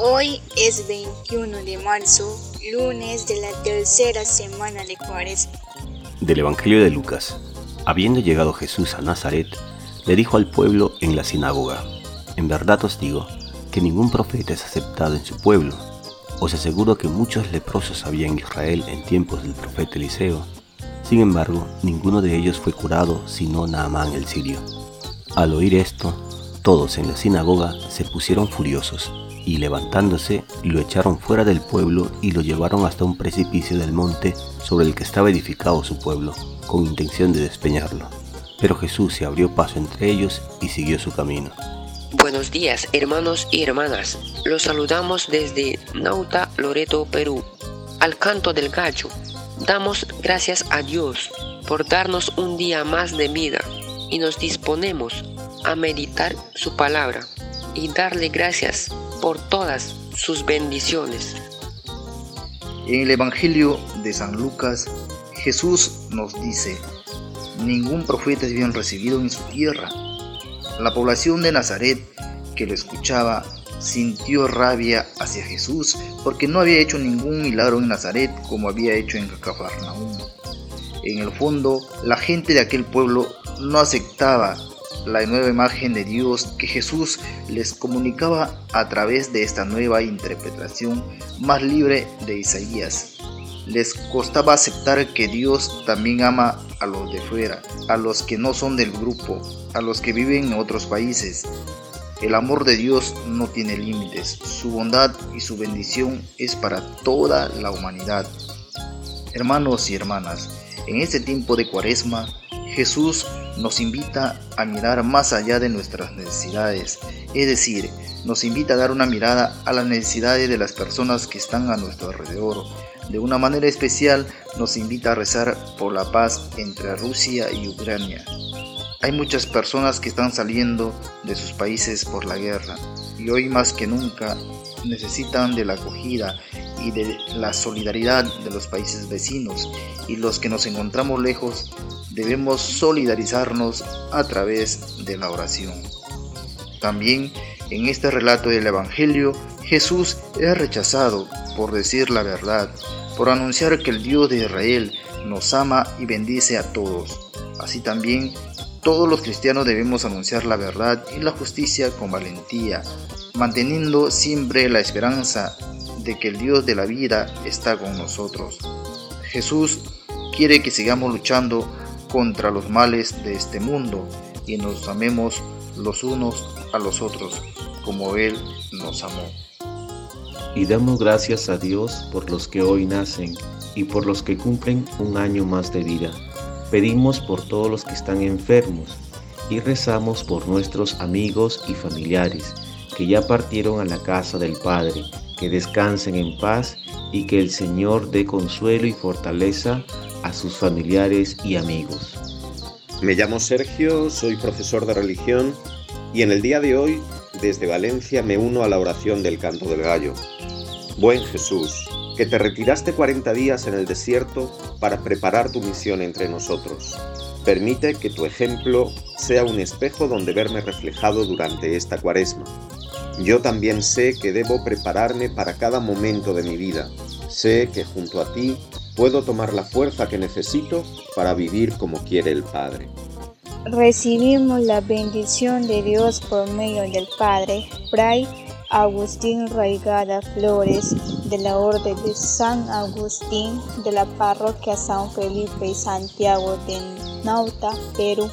Hoy es 21 de marzo, lunes de la tercera semana de Cuaresma. Del Evangelio de Lucas. Habiendo llegado Jesús a Nazaret, le dijo al pueblo en la sinagoga, En verdad os digo que ningún profeta es aceptado en su pueblo. Os aseguro que muchos leprosos había en Israel en tiempos del profeta Eliseo. Sin embargo, ninguno de ellos fue curado sino Naamán el sirio. Al oír esto, todos en la sinagoga se pusieron furiosos y levantándose lo echaron fuera del pueblo y lo llevaron hasta un precipicio del monte sobre el que estaba edificado su pueblo, con intención de despeñarlo. Pero Jesús se abrió paso entre ellos y siguió su camino. Buenos días hermanos y hermanas, los saludamos desde Nauta, Loreto, Perú. Al canto del gallo, damos gracias a Dios por darnos un día más de vida y nos disponemos a meditar su palabra y darle gracias por todas sus bendiciones. En el Evangelio de San Lucas, Jesús nos dice, ningún profeta es bien recibido en su tierra. La población de Nazaret que lo escuchaba sintió rabia hacia Jesús porque no había hecho ningún milagro en Nazaret como había hecho en Cafarnaúm. En el fondo, la gente de aquel pueblo no aceptaba la nueva imagen de Dios que Jesús les comunicaba a través de esta nueva interpretación más libre de Isaías. Les costaba aceptar que Dios también ama a los de fuera, a los que no son del grupo, a los que viven en otros países. El amor de Dios no tiene límites, su bondad y su bendición es para toda la humanidad. Hermanos y hermanas, en este tiempo de cuaresma, Jesús nos invita a mirar más allá de nuestras necesidades, es decir, nos invita a dar una mirada a las necesidades de las personas que están a nuestro alrededor. De una manera especial nos invita a rezar por la paz entre Rusia y Ucrania. Hay muchas personas que están saliendo de sus países por la guerra y hoy más que nunca necesitan de la acogida y de la solidaridad de los países vecinos y los que nos encontramos lejos debemos solidarizarnos a través de la oración. También en este relato del Evangelio, Jesús es rechazado por decir la verdad, por anunciar que el Dios de Israel nos ama y bendice a todos. Así también, todos los cristianos debemos anunciar la verdad y la justicia con valentía, manteniendo siempre la esperanza de que el Dios de la vida está con nosotros. Jesús quiere que sigamos luchando contra los males de este mundo y nos amemos los unos a los otros como Él nos amó. Y damos gracias a Dios por los que hoy nacen y por los que cumplen un año más de vida. Pedimos por todos los que están enfermos y rezamos por nuestros amigos y familiares que ya partieron a la casa del Padre, que descansen en paz y que el Señor dé consuelo y fortaleza a sus familiares y amigos. Me llamo Sergio, soy profesor de religión y en el día de hoy, desde Valencia, me uno a la oración del canto del gallo. Buen Jesús, que te retiraste 40 días en el desierto para preparar tu misión entre nosotros. Permite que tu ejemplo sea un espejo donde verme reflejado durante esta cuaresma. Yo también sé que debo prepararme para cada momento de mi vida. Sé que junto a ti puedo tomar la fuerza que necesito para vivir como quiere el Padre. Recibimos la bendición de Dios por medio del Padre, Fray Agustín Raigada Flores, de la Orden de San Agustín, de la Parroquia San Felipe y Santiago de Nauta, Perú.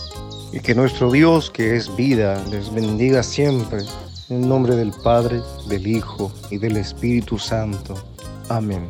Y que nuestro Dios, que es vida, les bendiga siempre, en el nombre del Padre, del Hijo y del Espíritu Santo. Amén